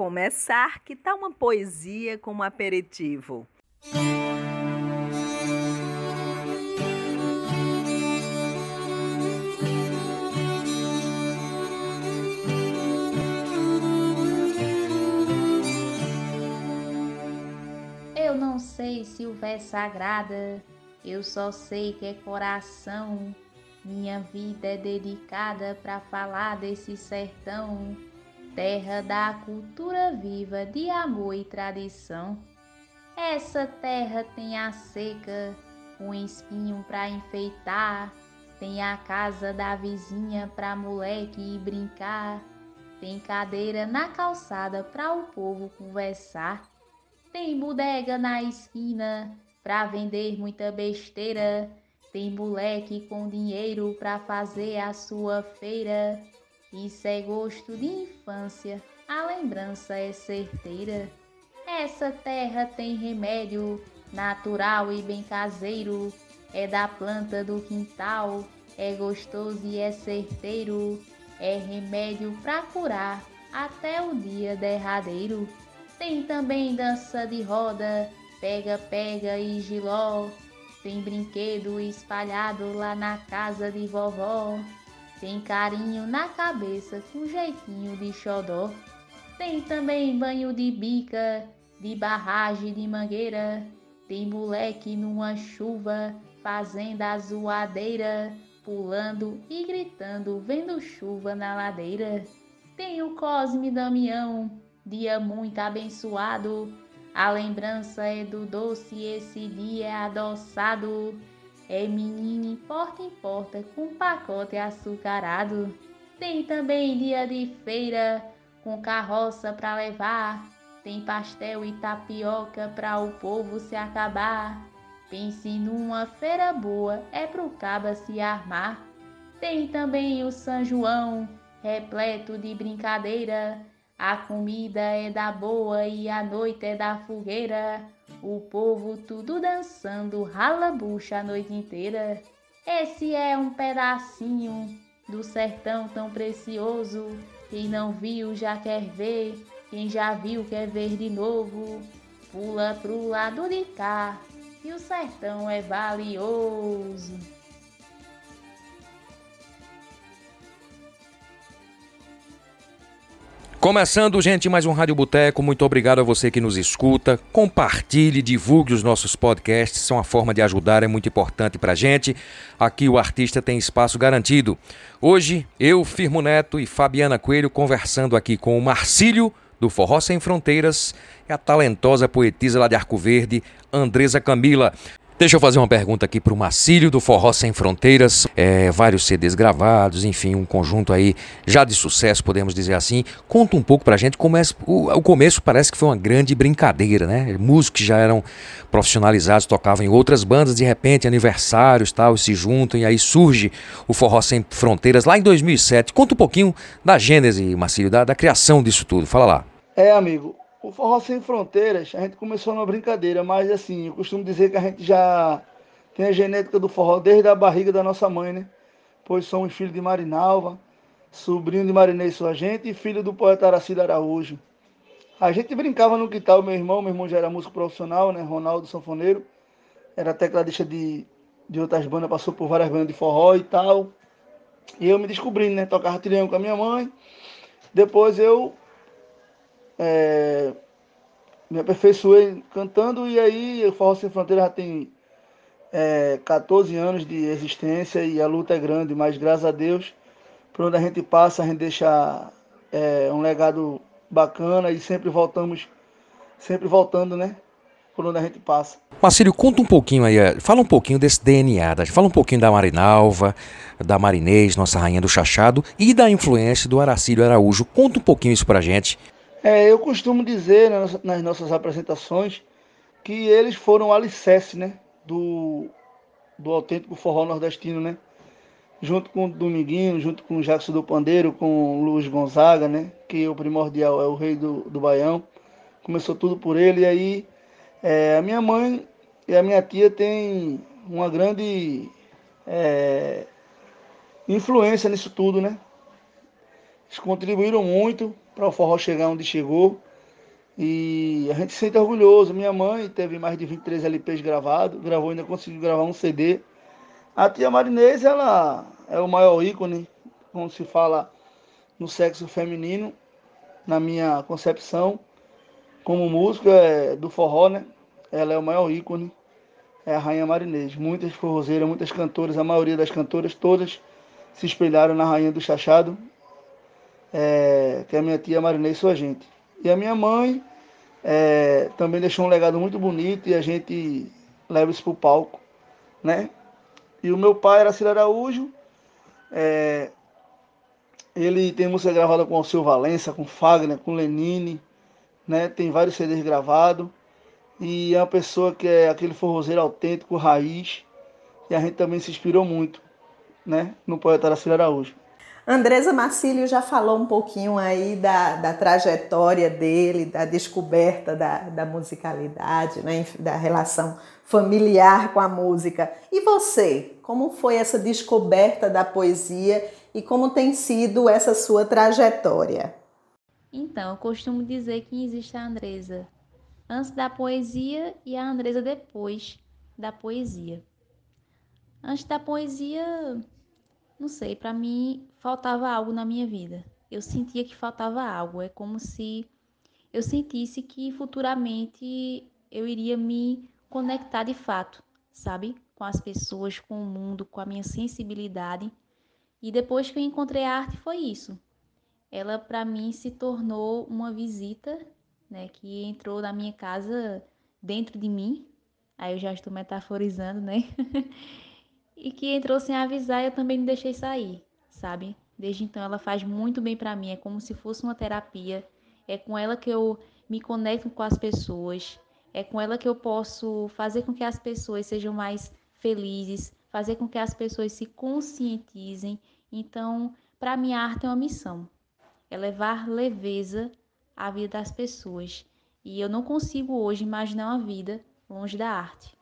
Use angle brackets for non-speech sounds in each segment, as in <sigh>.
Começar, que tal uma poesia como aperitivo? Eu não sei se o verso agrada, eu só sei que é coração. Minha vida é dedicada para falar desse sertão, terra da cultura viva de amor e tradição. Essa terra tem a seca, um espinho para enfeitar, tem a casa da vizinha pra moleque brincar, tem cadeira na calçada pra o povo conversar. Tem bodega na esquina pra vender muita besteira. Tem moleque com dinheiro pra fazer a sua feira. Isso é gosto de infância, a lembrança é certeira. Essa terra tem remédio natural e bem caseiro. É da planta do quintal, é gostoso e é certeiro. É remédio pra curar até o dia derradeiro. Tem também dança de roda, pega, pega e giló. Tem brinquedo espalhado lá na casa de vovó. Tem carinho na cabeça com jeitinho de xodó. Tem também banho de bica, de barragem de mangueira. Tem moleque numa chuva, fazendo a zoadeira, pulando e gritando, vendo chuva na ladeira. Tem o Cosme Damião, dia muito abençoado. A lembrança é do doce, esse dia é adoçado. É menino porta em porta com pacote açucarado. Tem também dia de feira com carroça pra levar. Tem pastel e tapioca pra o povo se acabar. Pense numa feira boa, é pro caba se armar. Tem também o São João, repleto de brincadeira. A comida é da boa e a noite é da fogueira. O povo tudo dançando, rala bucha a noite inteira. Esse é um pedacinho do sertão tão precioso. Quem não viu já quer ver, quem já viu quer ver de novo. Pula pro lado de cá, e o sertão é valioso. Começando, gente, mais um Rádio Boteco. Muito obrigado a você que nos escuta. Compartilhe, divulgue os nossos podcasts. São uma forma de ajudar, é muito importante pra gente. Aqui o artista tem espaço garantido. Hoje, eu, Firmo Neto e Fabiana Coelho conversando aqui com o Marcílio do Forró Sem Fronteiras e a talentosa poetisa lá de Arco Verde, Andresa Camila. Deixa eu fazer uma pergunta aqui para o Macílio do Forró Sem Fronteiras. É, vários CDs gravados, enfim, um conjunto aí já de sucesso, podemos dizer assim. Conta um pouco pra gente como é. O, o começo parece que foi uma grande brincadeira, né? Músicos que já eram profissionalizados, tocavam em outras bandas, de repente, aniversários tal, se juntam e aí surge o Forró Sem Fronteiras lá em 2007. Conta um pouquinho da gênese, Macílio, da, da criação disso tudo. Fala lá. É, amigo, o Forró Sem Fronteiras, a gente começou numa brincadeira, mas assim, eu costumo dizer que a gente já tem a genética do forró desde a barriga da nossa mãe, né? Pois somos filhos de Marinalva, sobrinho de Marinês sua gente e filho do poeta Aracida Araújo. A gente brincava no quintal, meu irmão, meu irmão já era músico profissional, né? Ronaldo Sanfoneiro, era tecladista de, de outras bandas, passou por várias bandas de forró e tal. E eu me descobrindo, né? Tocava triângulo com a minha mãe. Depois eu é, me aperfeiçoei cantando e aí o Forró Sem Fronteira já tem é, 14 anos de existência e a luta é grande, mas graças a Deus, por onde a gente passa, a gente deixa é, um legado bacana e sempre voltamos, sempre voltando, né? Por onde a gente passa. Marcílio, conta um pouquinho aí, é, fala um pouquinho desse DNA, da- fala um pouquinho da Marinalva, da Marinês, nossa rainha do chachado, e da influência do Aracílio Araújo. Conta um pouquinho isso pra gente. É, eu costumo dizer nas, nas nossas apresentações que eles foram o alicerce, né, do, do autêntico forró nordestino, né? Junto com o Dominguinho, junto com o Jackson do Pandeiro, com o Luiz Gonzaga, né? Que o primordial é o rei do, do Baião. Começou tudo por ele. E aí, é, a minha mãe e a minha tia têm uma grande é, influência nisso tudo, né? Eles contribuíram muito para o forró chegar onde chegou. E a gente se sente orgulhoso. Minha mãe teve mais de 23 LPs gravados, gravou, ainda conseguiu gravar um CD. A tia Marinês, ela é o maior ícone, como se fala no sexo feminino, na minha concepção, como música é, do forró, né? Ela é o maior ícone, é a Rainha Marinês. Muitas forrozeiras, muitas cantoras, a maioria das cantoras, todas se espelharam na Rainha do Chachado, é, que a minha tia Marinês, sua gente. E a minha mãe é, também deixou um legado muito bonito e a gente leva isso para o palco, né? E o meu pai era Ciro Araújo, é, ele tem música gravada com Alceu Valença, com Fagner, com Lenine, né? Tem vários CDs gravados. E é uma pessoa que é aquele forrozeiro autêntico, raiz. E a gente também se inspirou muito, né? No poeta Aracílio Araújo. Andresa Marcílio já falou um pouquinho aí da, da trajetória dele, da descoberta da, da musicalidade, né, da relação familiar com a música. E você, como foi essa descoberta da poesia e como tem sido essa sua trajetória? Então, eu costumo dizer que existe a Andresa antes da poesia e a Andresa depois da poesia. Antes da poesia, não sei, para mim faltava algo na minha vida. Eu sentia que faltava algo. É como se eu sentisse que futuramente eu iria me conectar de fato, sabe? Com as pessoas, com o mundo, com a minha sensibilidade. E depois que eu encontrei a arte foi isso. Ela para mim se tornou uma visita, né, que entrou na minha casa dentro de mim. Aí eu já estou metaforizando, né? <laughs> e que entrou sem avisar, eu também não deixei sair, sabe? Desde então ela faz muito bem para mim, é como se fosse uma terapia. É com ela que eu me conecto com as pessoas, é com ela que eu posso fazer com que as pessoas sejam mais felizes, fazer com que as pessoas se conscientizem. Então, para mim a arte é uma missão. É levar leveza à vida das pessoas. E eu não consigo hoje imaginar uma vida longe da arte.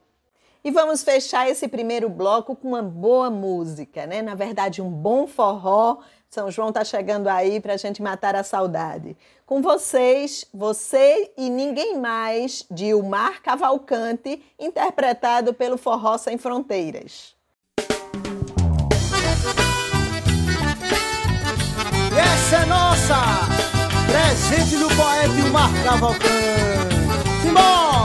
E vamos fechar esse primeiro bloco com uma boa música, né? Na verdade, um bom forró. São João tá chegando aí para a gente matar a saudade. Com vocês, você e ninguém mais, de Ilmar Cavalcante, interpretado pelo Forró Sem Fronteiras. Essa é nossa, presente do poeta Ilmar Cavalcante. Simbora!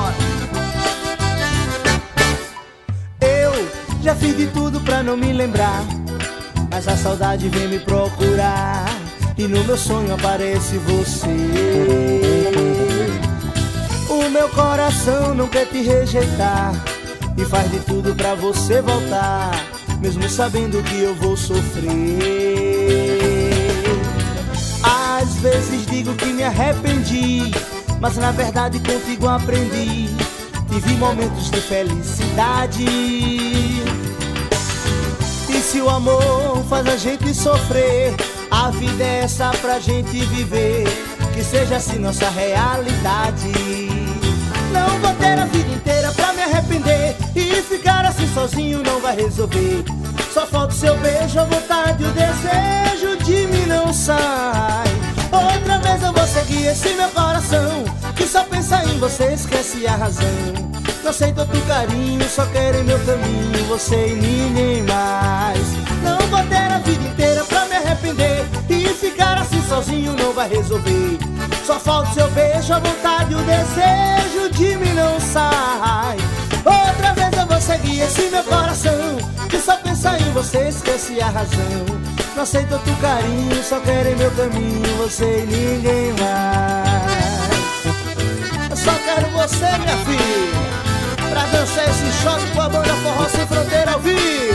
Já fiz de tudo pra não me lembrar, mas a saudade vem me procurar. E no meu sonho aparece você. O meu coração não quer te rejeitar e faz de tudo pra você voltar, mesmo sabendo que eu vou sofrer. Às vezes digo que me arrependi, mas na verdade contigo aprendi. Tive momentos de felicidade se o amor faz a gente sofrer, a vida é essa pra gente viver. Que seja assim nossa realidade. Não vou ter a vida inteira pra me arrepender. E ficar assim sozinho não vai resolver. Só falta o seu beijo, a vontade, o desejo de mim não sai. Outra vez eu vou seguir esse meu coração. Que só pensa em você, esquece a razão. Não sei tanto carinho, só quero em meu caminho você e ninguém mais. Não vou ter a vida inteira pra me arrepender e ficar assim sozinho não vai resolver. Só falta seu beijo, a vontade, o desejo de mim não sai. Outra vez eu vou seguir esse meu coração que só pensa em você, esquece a razão. Não sei tanto carinho, só quero em meu caminho você e ninguém mais. Eu só quero você, minha filha pra dançar esse choque com a banda Forró Sem Fronteira ao vivo.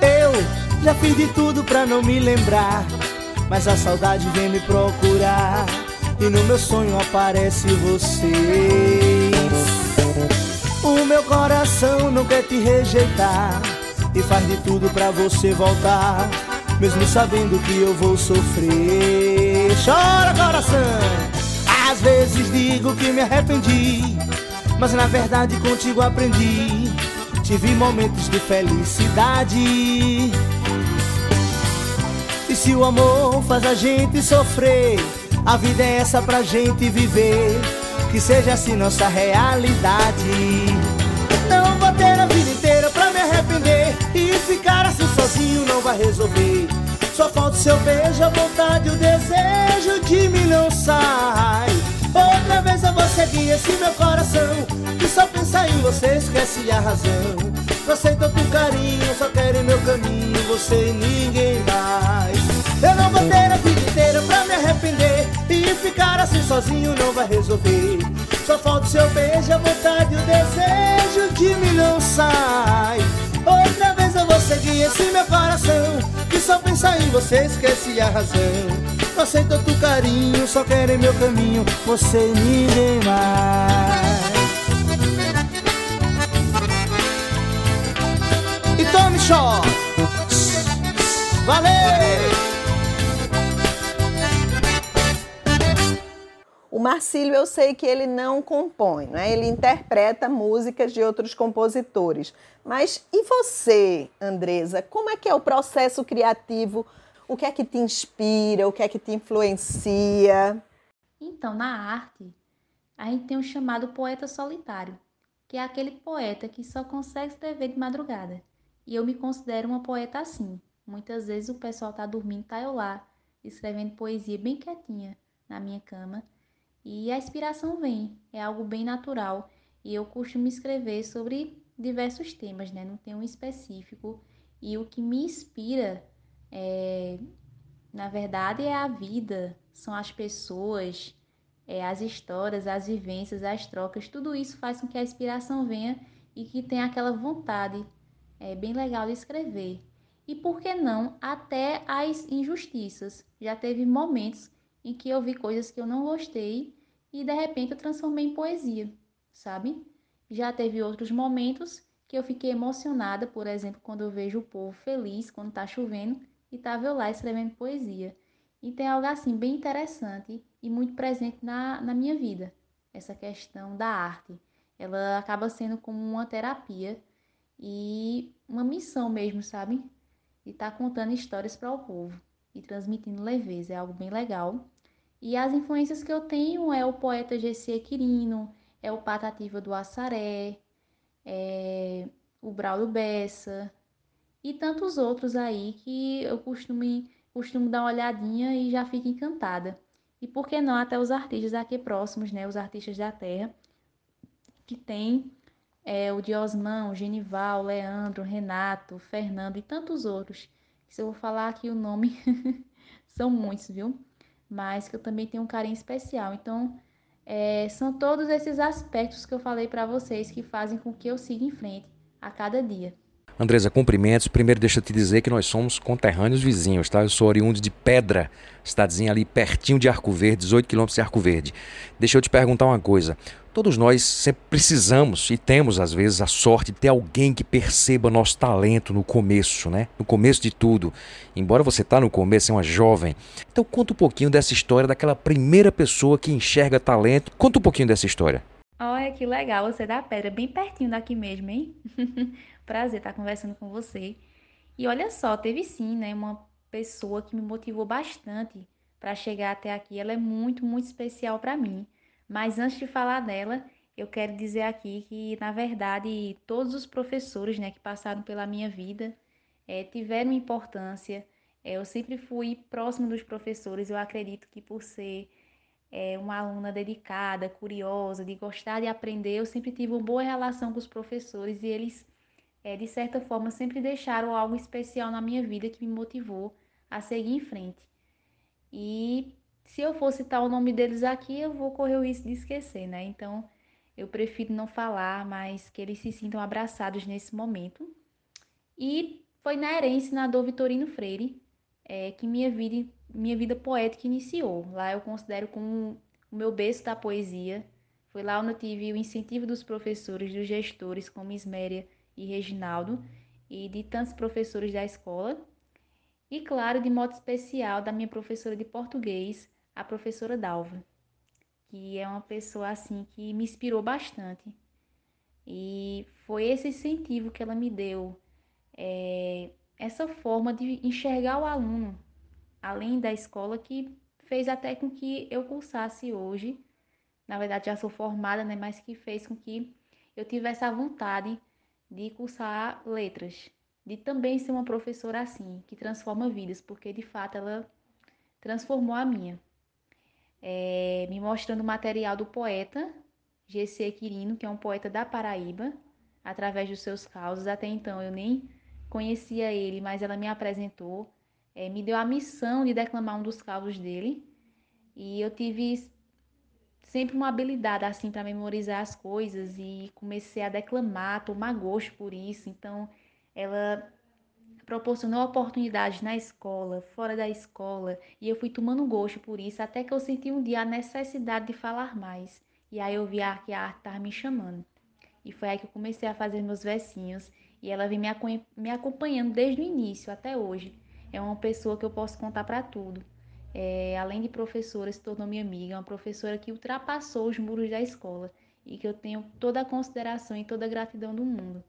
Eu Já fiz de tudo pra não me lembrar, mas a saudade vem me procurar. E no meu sonho aparece você. O meu coração não quer te rejeitar e faz de tudo pra você voltar, mesmo sabendo que eu vou sofrer. Chora, coração! Às vezes digo que me arrependi, mas na verdade contigo aprendi. Tive momentos de felicidade. E se o amor faz a gente sofrer, a vida é essa pra gente viver. Que seja assim nossa realidade. Não vou ter a vida inteira pra me arrepender. E ficar assim sozinho não vai resolver. Só falta o seu beijo, a vontade, o desejo de não sai. Outra vez eu vou seguir esse meu coração Que só pensa em você, esquece a razão. Não sei tanto carinho, só quero meu caminho Você e ninguém mais. Eu não vou ter a vida inteira pra me arrepender E ficar assim sozinho não vai resolver. Só falta o seu beijo, a vontade, o desejo de não sai Outra vez eu vou seguir esse meu coração Que só pensa em você, esquece a razão. Não sei tanto carinho, só quero em meu caminho Você e ninguém mais. E tome shot Valeu! Marcílio, eu sei que ele não compõe, né? ele interpreta músicas de outros compositores. Mas e você, Andresa? Como é que é o processo criativo o que é que te inspira? O que é que te influencia? Então, na arte, a gente tem o chamado poeta solitário, que é aquele poeta que só consegue escrever de madrugada. E eu me considero uma poeta assim. Muitas vezes o pessoal tá dormindo, tá eu lá, escrevendo poesia bem quietinha na minha cama. E a inspiração vem, é algo bem natural. E eu costumo escrever sobre diversos temas, né? Não tem um específico. E o que me inspira é, na verdade, é a vida, são as pessoas, é, as histórias, as vivências, as trocas, tudo isso faz com que a inspiração venha e que tenha aquela vontade é, bem legal de escrever. E por que não até as injustiças? Já teve momentos em que eu vi coisas que eu não gostei e de repente eu transformei em poesia, sabe? Já teve outros momentos que eu fiquei emocionada, por exemplo, quando eu vejo o povo feliz quando está chovendo e estava eu lá escrevendo poesia. E tem algo assim bem interessante e muito presente na, na minha vida, essa questão da arte. Ela acaba sendo como uma terapia e uma missão mesmo, sabe? E tá contando histórias para o povo e transmitindo leveza, é algo bem legal. E as influências que eu tenho é o poeta G.C. Quirino, é o Patativa do Assaré, é o Braulio Bessa, e tantos outros aí que eu costumo, costumo dar uma olhadinha e já fico encantada. E por que não até os artistas aqui próximos, né, os artistas da terra, que tem é, o Diosmão, o Genival, o Leandro, o Renato, o Fernando e tantos outros. Se eu vou falar aqui o nome, <laughs> são muitos, viu? Mas que eu também tenho um carinho especial. Então, é, são todos esses aspectos que eu falei para vocês que fazem com que eu siga em frente a cada dia. Andresa, cumprimentos. Primeiro, deixa eu te dizer que nós somos conterrâneos vizinhos, tá? Eu sou oriundo de Pedra, cidadezinha ali pertinho de Arco Verde, 18 quilômetros de Arco Verde. Deixa eu te perguntar uma coisa. Todos nós sempre precisamos e temos, às vezes, a sorte de ter alguém que perceba nosso talento no começo, né? No começo de tudo. Embora você tá no começo, é uma jovem. Então, conta um pouquinho dessa história daquela primeira pessoa que enxerga talento. Conta um pouquinho dessa história. Olha que legal, você da pedra, bem pertinho daqui mesmo, hein? <laughs> Prazer estar conversando com você. E olha só, teve sim, né, uma pessoa que me motivou bastante para chegar até aqui. Ela é muito, muito especial para mim. Mas antes de falar dela, eu quero dizer aqui que, na verdade, todos os professores né, que passaram pela minha vida é, tiveram importância. É, eu sempre fui próximo dos professores. Eu acredito que, por ser é, uma aluna dedicada, curiosa, de gostar de aprender, eu sempre tive uma boa relação com os professores e eles de certa forma, sempre deixaram algo especial na minha vida que me motivou a seguir em frente. E se eu for citar o nome deles aqui, eu vou correr o risco de esquecer, né? Então, eu prefiro não falar, mas que eles se sintam abraçados nesse momento. E foi na herência senador Vitorino Freire é, que minha vida, minha vida poética iniciou. Lá eu considero como o meu berço da poesia. Foi lá onde eu tive o incentivo dos professores, dos gestores, como Isméria e Reginaldo, e de tantos professores da escola. E, claro, de modo especial, da minha professora de português, a professora Dalva, que é uma pessoa assim que me inspirou bastante. E foi esse incentivo que ela me deu, é, essa forma de enxergar o aluno, além da escola, que fez até com que eu cursasse hoje. Na verdade, já sou formada, né, mas que fez com que eu tivesse a vontade de cursar letras, de também ser uma professora assim, que transforma vidas, porque de fato ela transformou a minha. É, me mostrando material do poeta G.C. Quirino, que é um poeta da Paraíba, através dos seus causos. Até então eu nem conhecia ele, mas ela me apresentou, é, me deu a missão de declamar um dos causos dele. E eu tive sempre uma habilidade assim para memorizar as coisas e comecei a declamar, tomar gosto por isso. Então, ela proporcionou oportunidades na escola, fora da escola, e eu fui tomando gosto por isso, até que eu senti um dia a necessidade de falar mais. E aí eu vi que a arte estava me chamando. E foi aí que eu comecei a fazer meus versinhos, e ela vem me acompanhando desde o início até hoje. É uma pessoa que eu posso contar para tudo é, além de professora, se tornou minha amiga, uma professora que ultrapassou os muros da escola e que eu tenho toda a consideração e toda a gratidão do mundo.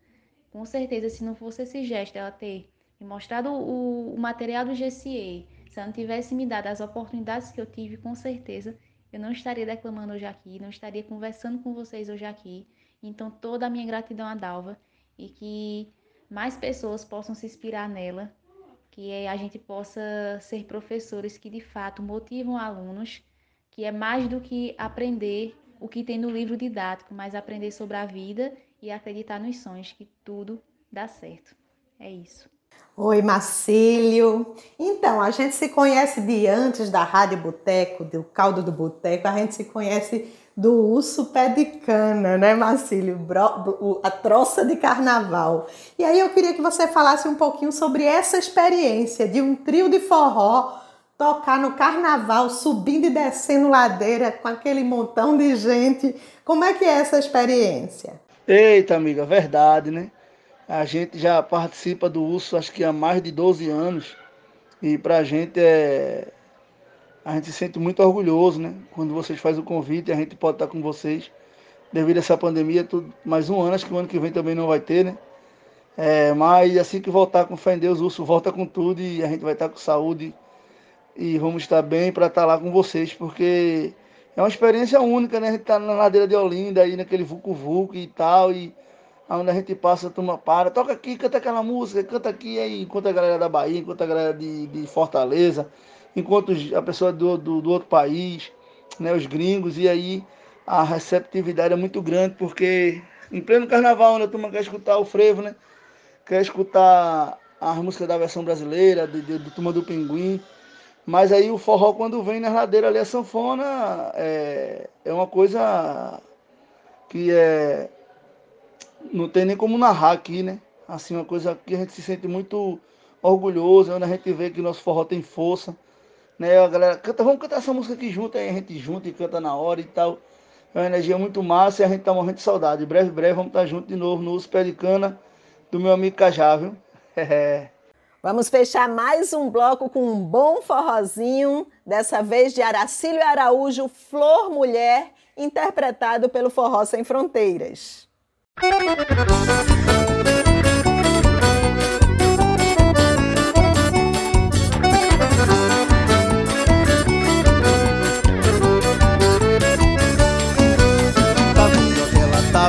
Com certeza, se não fosse esse gesto, ela ter me mostrado o, o material do GCE, se ela não tivesse me dado as oportunidades que eu tive, com certeza eu não estaria declamando hoje aqui, não estaria conversando com vocês hoje aqui. Então, toda a minha gratidão a Dalva e que mais pessoas possam se inspirar nela que a gente possa ser professores que de fato motivam alunos, que é mais do que aprender o que tem no livro didático, mas aprender sobre a vida e acreditar nos sonhos, que tudo dá certo. É isso. Oi, Marcílio. Então, a gente se conhece de antes da Rádio Boteco, do Caldo do Boteco, a gente se conhece do urso pé de cana, né, Marcílio? A troça de carnaval. E aí eu queria que você falasse um pouquinho sobre essa experiência de um trio de forró tocar no carnaval, subindo e descendo ladeira com aquele montão de gente. Como é que é essa experiência? Eita, amiga, verdade, né? A gente já participa do urso acho que há mais de 12 anos. E pra gente é, a gente se sente muito orgulhoso, né? Quando vocês fazem o convite, a gente pode estar com vocês. Devido a essa pandemia, tudo, mais um ano, acho que o ano que vem também não vai ter, né? É, mas assim que voltar com fé em Deus, o urso volta com tudo e a gente vai estar com saúde e vamos estar bem para estar lá com vocês, porque é uma experiência única, né? A gente tá na ladeira de Olinda, aí naquele vulco vulco e tal, e onde a gente passa, a turma para, toca aqui, canta aquela música, canta aqui, aí enquanto a galera da Bahia, enquanto a galera de, de Fortaleza, enquanto a pessoa do, do, do outro país, né, os gringos, e aí a receptividade é muito grande, porque em pleno carnaval, né, a turma quer escutar o frevo, né? Quer escutar as músicas da versão brasileira, do, do, do Turma do Pinguim. Mas aí o forró, quando vem na ladeira ali, a sanfona é, é uma coisa que é. Não tem nem como narrar aqui, né? Assim, uma coisa que a gente se sente muito orgulhoso, onde a gente vê que nosso forró tem força né? A galera canta, vamos cantar essa música aqui junto, aí a gente junta e canta na hora e tal. É uma energia muito massa e a gente tá morrendo de saudade. Breve, breve, vamos estar tá junto de novo no Uso Pé de Cana do meu amigo Cajá, viu? <laughs> Vamos fechar mais um bloco com um bom forrozinho, dessa vez de Aracílio Araújo, Flor Mulher, interpretado pelo Forró Sem Fronteiras.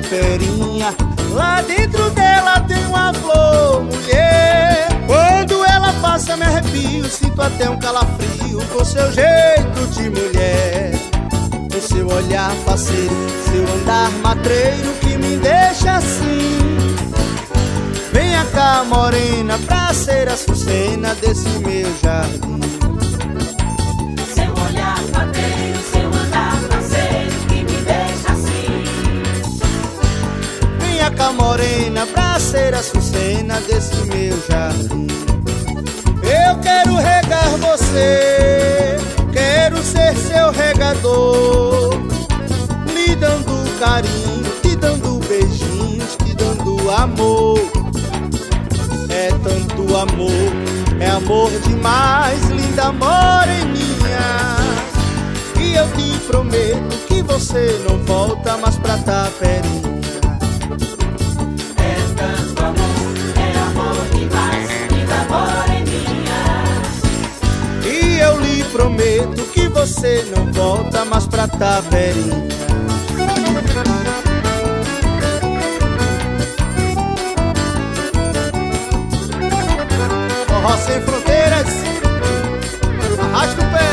Taperinha? Lá dentro dela tem uma flor, mulher. Quando ela passa me arrepio Sinto até um calafrio com seu jeito de mulher Seu olhar faceiro, seu andar matreiro Que me deixa assim. Venha cá morena pra ser a sucena desse meu jardim. Morena pra ser a Sucena desse meu jardim. Eu quero regar você, quero ser seu regador, lhe dando carinho, te dando beijinhos, te dando amor. É tanto amor, é amor demais, linda moreninha. E eu te prometo que você não volta mais pra Taperinha. Prometo que você não volta mais pra Taverinha. Forró sem fronteiras, arrasta o pé.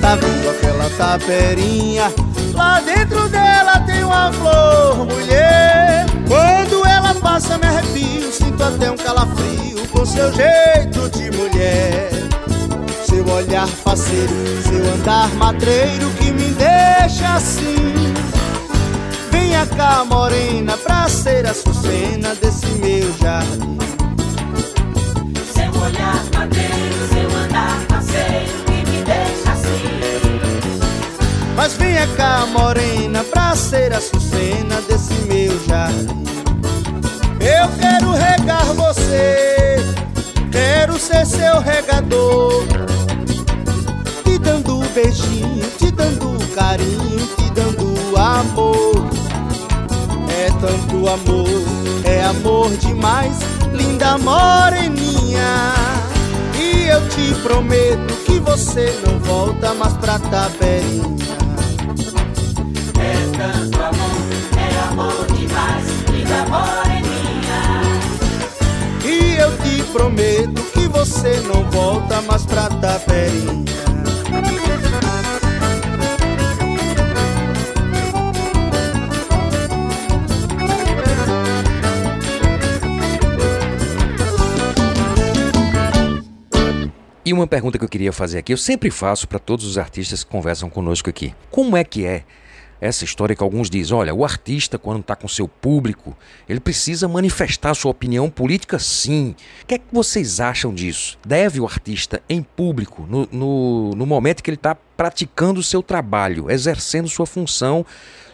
Tá vendo aquela taperinha? Lá dentro dela tem uma flor, mulher. Quando ela passa, me arrepio, sinto até um calafrio com seu jeito seu olhar faceiro, seu andar matreiro que me deixa assim. Venha cá, morena, pra ser a sucena desse meu jardim. Seu olhar matreiro, seu andar faceiro que me deixa assim. Mas venha cá, morena, pra ser a sucena desse meu jardim. Eu quero regar você, quero ser seu regador beijinho, te dando carinho, te dando amor. É tanto amor, é amor demais, linda moreninha. E eu te prometo que você não volta mais pra tabelinha. É tanto amor, é amor demais, linda moreninha. E eu te prometo que você não volta mais pra tabelinha. Pergunta que eu queria fazer aqui, eu sempre faço para todos os artistas que conversam conosco aqui. Como é que é essa história que alguns dizem, olha, o artista quando está com seu público, ele precisa manifestar sua opinião política sim. O que é que vocês acham disso? Deve o artista em público, no, no, no momento que ele está praticando o seu trabalho, exercendo sua função,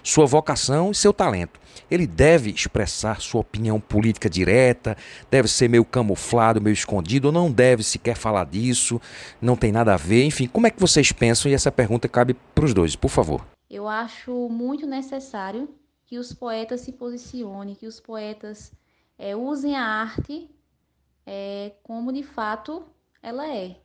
sua vocação e seu talento. Ele deve expressar sua opinião política direta, deve ser meio camuflado, meio escondido, ou não deve sequer falar disso, não tem nada a ver. Enfim, como é que vocês pensam? E essa pergunta cabe para os dois, por favor. Eu acho muito necessário que os poetas se posicionem, que os poetas é, usem a arte é, como de fato ela é,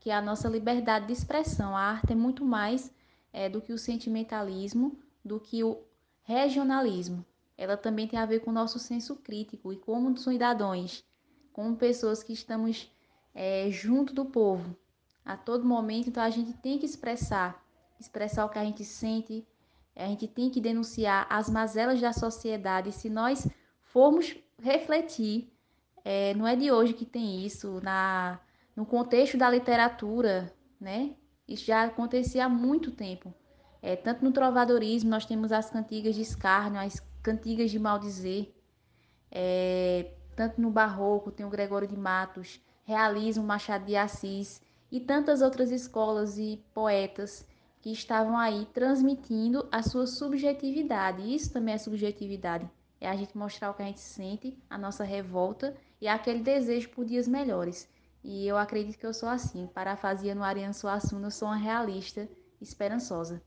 que é a nossa liberdade de expressão. A arte é muito mais é, do que o sentimentalismo, do que o regionalismo. Ela também tem a ver com o nosso senso crítico e como cidadãos, como pessoas que estamos é, junto do povo a todo momento. Então a gente tem que expressar, expressar o que a gente sente. A gente tem que denunciar as mazelas da sociedade. Se nós formos refletir, é, não é de hoje que tem isso na no contexto da literatura, né? Isso já acontecia há muito tempo. É, tanto no trovadorismo, nós temos as cantigas de escárnio, as cantigas de maldizer. É, tanto no barroco, tem o Gregório de Matos, realismo Machado de Assis e tantas outras escolas e poetas que estavam aí transmitindo a sua subjetividade. Isso também é subjetividade. É a gente mostrar o que a gente sente, a nossa revolta e aquele desejo por dias melhores. E eu acredito que eu sou assim. Parafraseando Ariano Suassuna, eu sou uma realista esperançosa.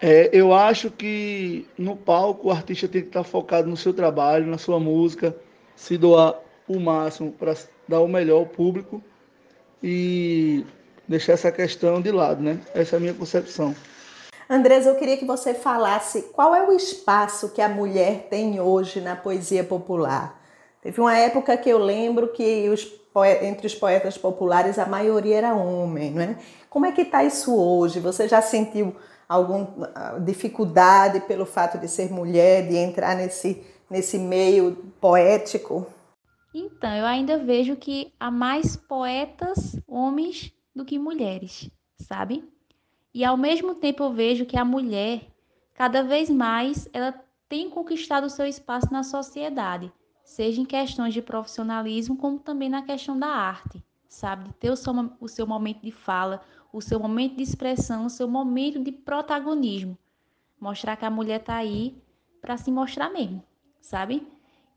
É, eu acho que no palco o artista tem que estar focado no seu trabalho, na sua música, se doar o máximo para dar o melhor ao público e deixar essa questão de lado, né? Essa é a minha concepção. Andresa, eu queria que você falasse qual é o espaço que a mulher tem hoje na poesia popular. Teve uma época que eu lembro que os entre os poetas populares a maioria era homem, né? Como é que está isso hoje? Você já sentiu alguma ah, dificuldade pelo fato de ser mulher, de entrar nesse, nesse meio poético? Então, eu ainda vejo que há mais poetas homens do que mulheres, sabe? E ao mesmo tempo eu vejo que a mulher, cada vez mais, ela tem conquistado seu espaço na sociedade, seja em questões de profissionalismo, como também na questão da arte, sabe? De ter o seu, o seu momento de fala, o seu momento de expressão, o seu momento de protagonismo. Mostrar que a mulher está aí para se mostrar mesmo, sabe?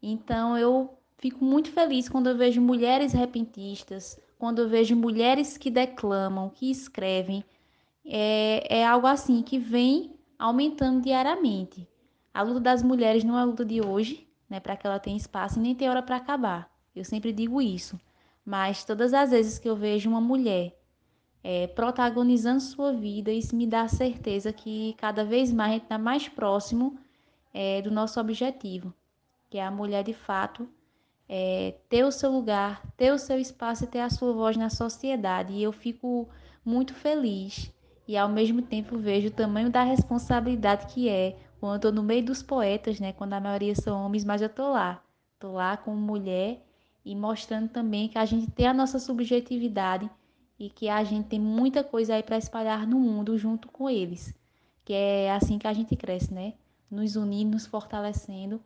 Então eu fico muito feliz quando eu vejo mulheres repentistas, quando eu vejo mulheres que declamam, que escrevem. É, é algo assim que vem aumentando diariamente. A luta das mulheres não é a luta de hoje, né, para que ela tenha espaço e nem tem hora para acabar. Eu sempre digo isso. Mas todas as vezes que eu vejo uma mulher é, protagonizando sua vida, isso me dá certeza que cada vez mais a gente está mais próximo é, do nosso objetivo, que é a mulher de fato é, ter o seu lugar, ter o seu espaço e ter a sua voz na sociedade. E eu fico muito feliz e ao mesmo tempo vejo o tamanho da responsabilidade que é quando eu tô no meio dos poetas, né? Quando a maioria são homens, mas eu tô lá. Tô lá como mulher e mostrando também que a gente tem a nossa subjetividade e que a gente tem muita coisa aí para espalhar no mundo junto com eles. Que é assim que a gente cresce, né? Nos unindo, nos fortalecendo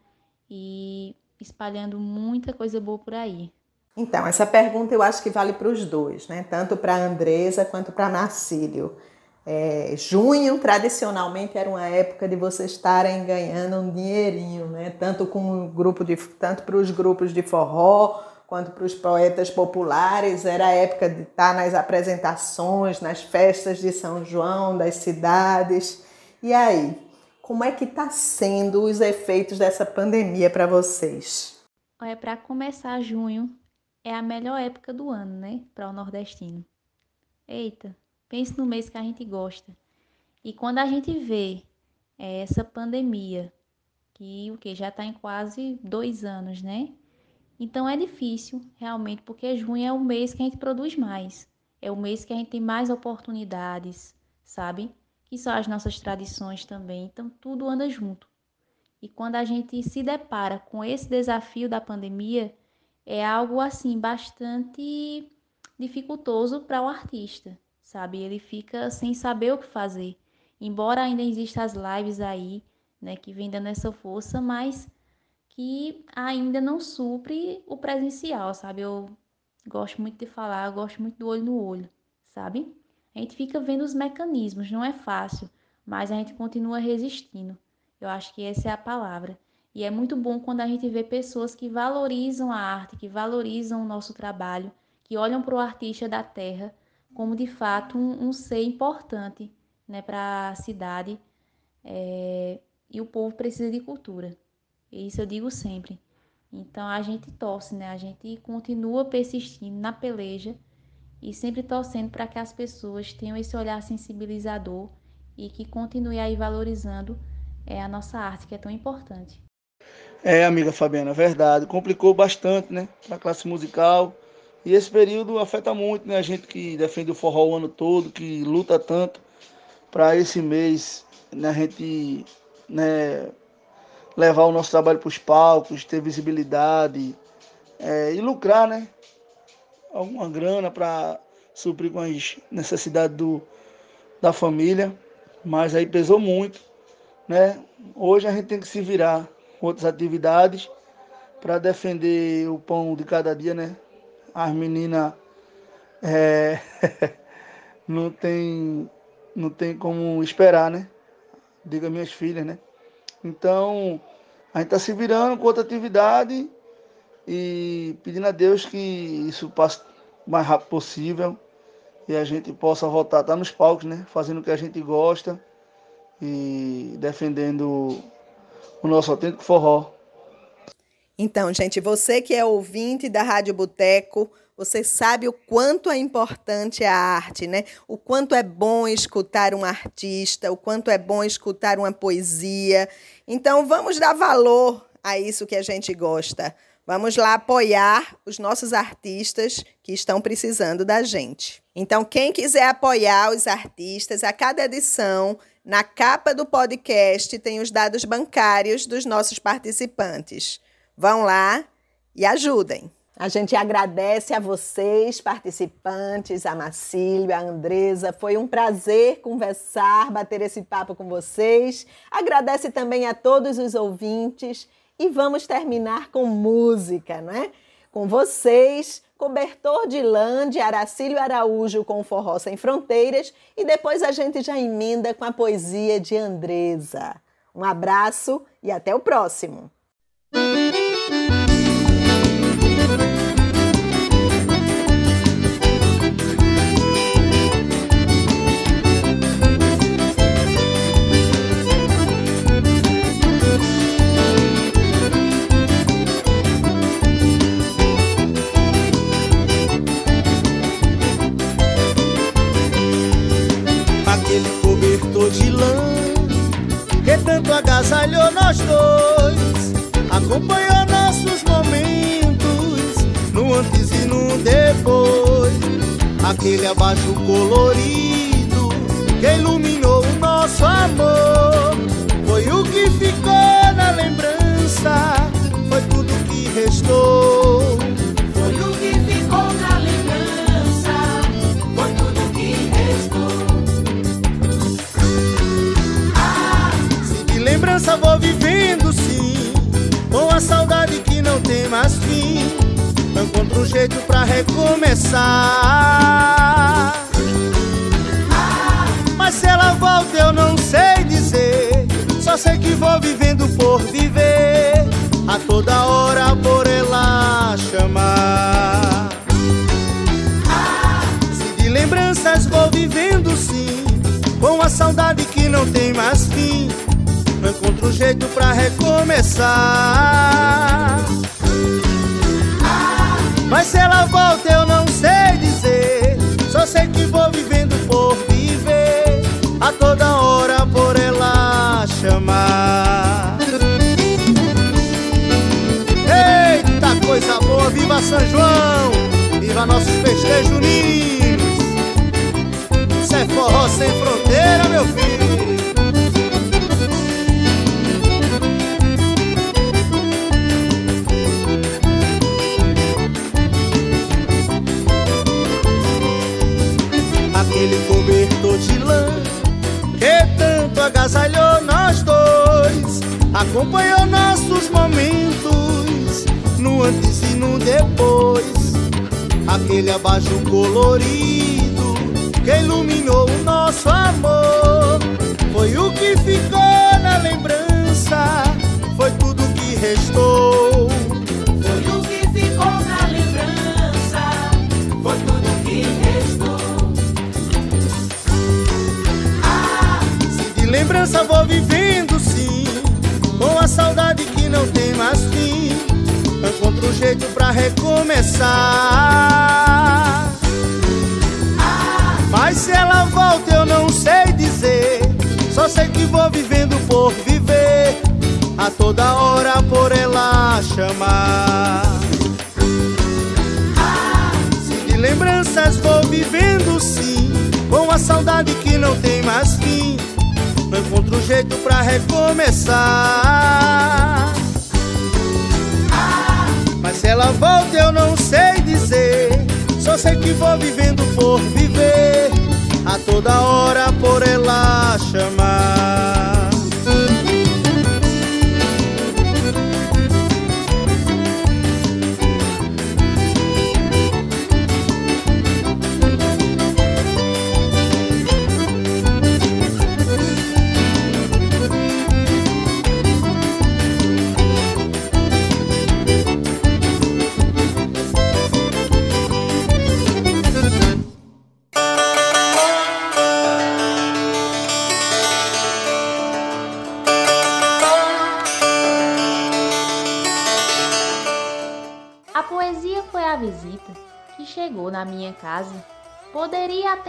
e espalhando muita coisa boa por aí. Então, essa pergunta eu acho que vale para os dois, né? Tanto para a Andresa quanto para Marcílio. É, junho, tradicionalmente, era uma época de vocês estarem ganhando um dinheirinho, né? Tanto com grupo de, tanto para os grupos de forró quanto para os poetas populares. Era a época de estar nas apresentações, nas festas de São João, das cidades. E aí, como é que está sendo os efeitos dessa pandemia para vocês? É para começar junho é a melhor época do ano, né, para o nordestino. Eita, pense no mês que a gente gosta. E quando a gente vê é, essa pandemia, que o que já está em quase dois anos, né? Então é difícil, realmente, porque junho é o mês que a gente produz mais. É o mês que a gente tem mais oportunidades, sabe? que são as nossas tradições também. Então, tudo anda junto. E quando a gente se depara com esse desafio da pandemia, é algo assim bastante dificultoso para o artista, sabe? Ele fica sem saber o que fazer. Embora ainda existam as lives aí, né, que vem dando essa força, mas que ainda não supre o presencial, sabe? Eu gosto muito de falar, eu gosto muito do olho no olho, sabe? A gente fica vendo os mecanismos, não é fácil, mas a gente continua resistindo. Eu acho que essa é a palavra. E é muito bom quando a gente vê pessoas que valorizam a arte, que valorizam o nosso trabalho, que olham para o artista da terra como de fato um, um ser importante né, para a cidade. É, e o povo precisa de cultura. Isso eu digo sempre. Então a gente torce, né? A gente continua persistindo na peleja e sempre torcendo para que as pessoas tenham esse olhar sensibilizador e que continue aí valorizando é, a nossa arte, que é tão importante. É, amiga Fabiana, verdade. Complicou bastante, né, para a classe musical. E esse período afeta muito, né, a gente que defende o forró o ano todo, que luta tanto para esse mês, né, a gente, né, levar o nosso trabalho para os palcos, ter visibilidade é, e lucrar, né, alguma grana para suprir com as necessidades do, da família, mas aí pesou muito, né? Hoje a gente tem que se virar com outras atividades para defender o pão de cada dia, né? As meninas é, <laughs> não tem não tem como esperar, né? Diga minhas filhas, né? Então, a gente está se virando com outra atividade e pedindo a Deus que isso passe o mais rápido possível e a gente possa voltar a estar nos palcos, né? Fazendo o que a gente gosta e defendendo o nosso autêntico forró. Então, gente, você que é ouvinte da Rádio Boteco, você sabe o quanto é importante a arte, né? O quanto é bom escutar um artista, o quanto é bom escutar uma poesia. Então, vamos dar valor a isso que a gente gosta. Vamos lá apoiar os nossos artistas que estão precisando da gente. Então, quem quiser apoiar os artistas, a cada edição, na capa do podcast, tem os dados bancários dos nossos participantes. Vão lá e ajudem. A gente agradece a vocês, participantes, a Marcílio, a Andresa. Foi um prazer conversar, bater esse papo com vocês. Agradece também a todos os ouvintes E vamos terminar com música, não é? Com vocês, Cobertor de Lã de Aracílio Araújo com Forró Sem Fronteiras e depois a gente já emenda com a poesia de Andresa. Um abraço e até o próximo! Só sei que vou vivendo por viver. A toda hora por ela chamar. Se de lembranças vou vivendo sim. Com a saudade que não tem mais fim. Não encontro jeito pra recomeçar. Mas se ela volta eu não sei dizer. Só sei que vou vivendo por viver. A toda São João Viva nossos festejos unidos. Isso é forró sem fronteira, meu filho. Aquele cobertor de lã Que tanto agasalhou nós dois Acompanhou nossos momentos Antes e no depois. Aquele abaixo colorido Que iluminou o nosso amor. Foi o que ficou na lembrança Foi tudo que restou. Foi o que ficou na lembrança, foi tudo que restou. Se de lembrança vou vivendo sim Com a saudade que não tem mais fim um jeito pra recomeçar. Mas se ela volta eu não sei dizer. Só sei que vou vivendo por viver. A toda hora por ela chamar. Se de lembranças vou vivendo sim. Com a saudade que não tem mais fim. Não encontro jeito pra recomeçar Mas se ela volta eu não sei dizer. Só sei que vou vivendo por viver. A toda hora por ela chamar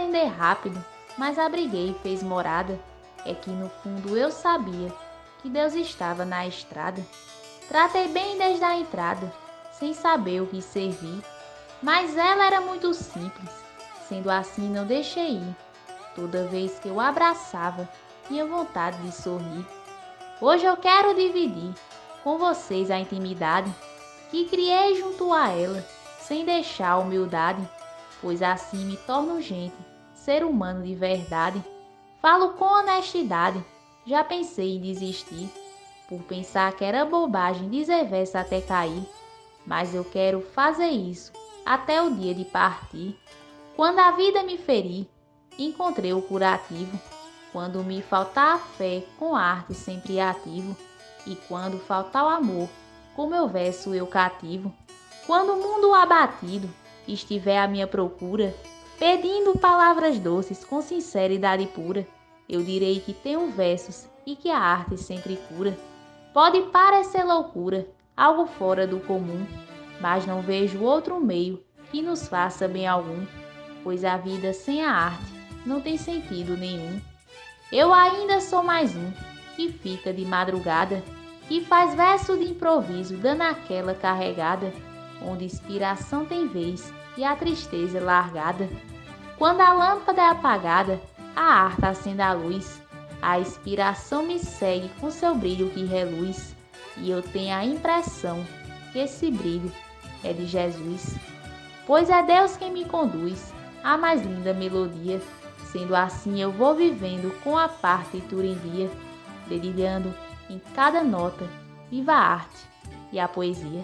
Atender rápido, mas abriguei e fez morada. É que no fundo eu sabia que Deus estava na estrada. Tratei bem desde a entrada, sem saber o que servir. Mas ela era muito simples, sendo assim não deixei ir. Toda vez que eu abraçava, tinha vontade de sorrir. Hoje eu quero dividir com vocês a intimidade que criei junto a ela, sem deixar a humildade, pois assim me torno gente, ser humano de verdade. Falo com honestidade, já pensei em desistir. por pensar que era bobagem dizer verso até cair, mas eu quero fazer isso até o dia de partir. Quando a vida me ferir, encontrei o curativo. Quando me faltar a fé, com arte sempre ativo. E quando faltar o amor, com meu verso eu cativo. Quando o mundo abatido estiver à minha procura, pedindo palavras doces com sinceridade pura, eu direi que tenho versos e que a arte sempre cura. Pode parecer loucura, algo fora do comum, mas não vejo outro meio que nos faça bem algum, pois a vida sem a arte não tem sentido nenhum. Eu ainda sou mais um que fica de madrugada, que faz verso de improviso dando aquela carregada, onde inspiração tem vez e a tristeza largada. Quando a lâmpada é apagada, a arte acende a luz, a inspiração me segue com seu brilho que reluz, e eu tenho a impressão que esse brilho é de Jesus. Pois é Deus quem me conduz à mais linda melodia. Sendo assim, eu vou vivendo com a partitura em dia, dedilhando em cada nota, viva a arte e a poesia.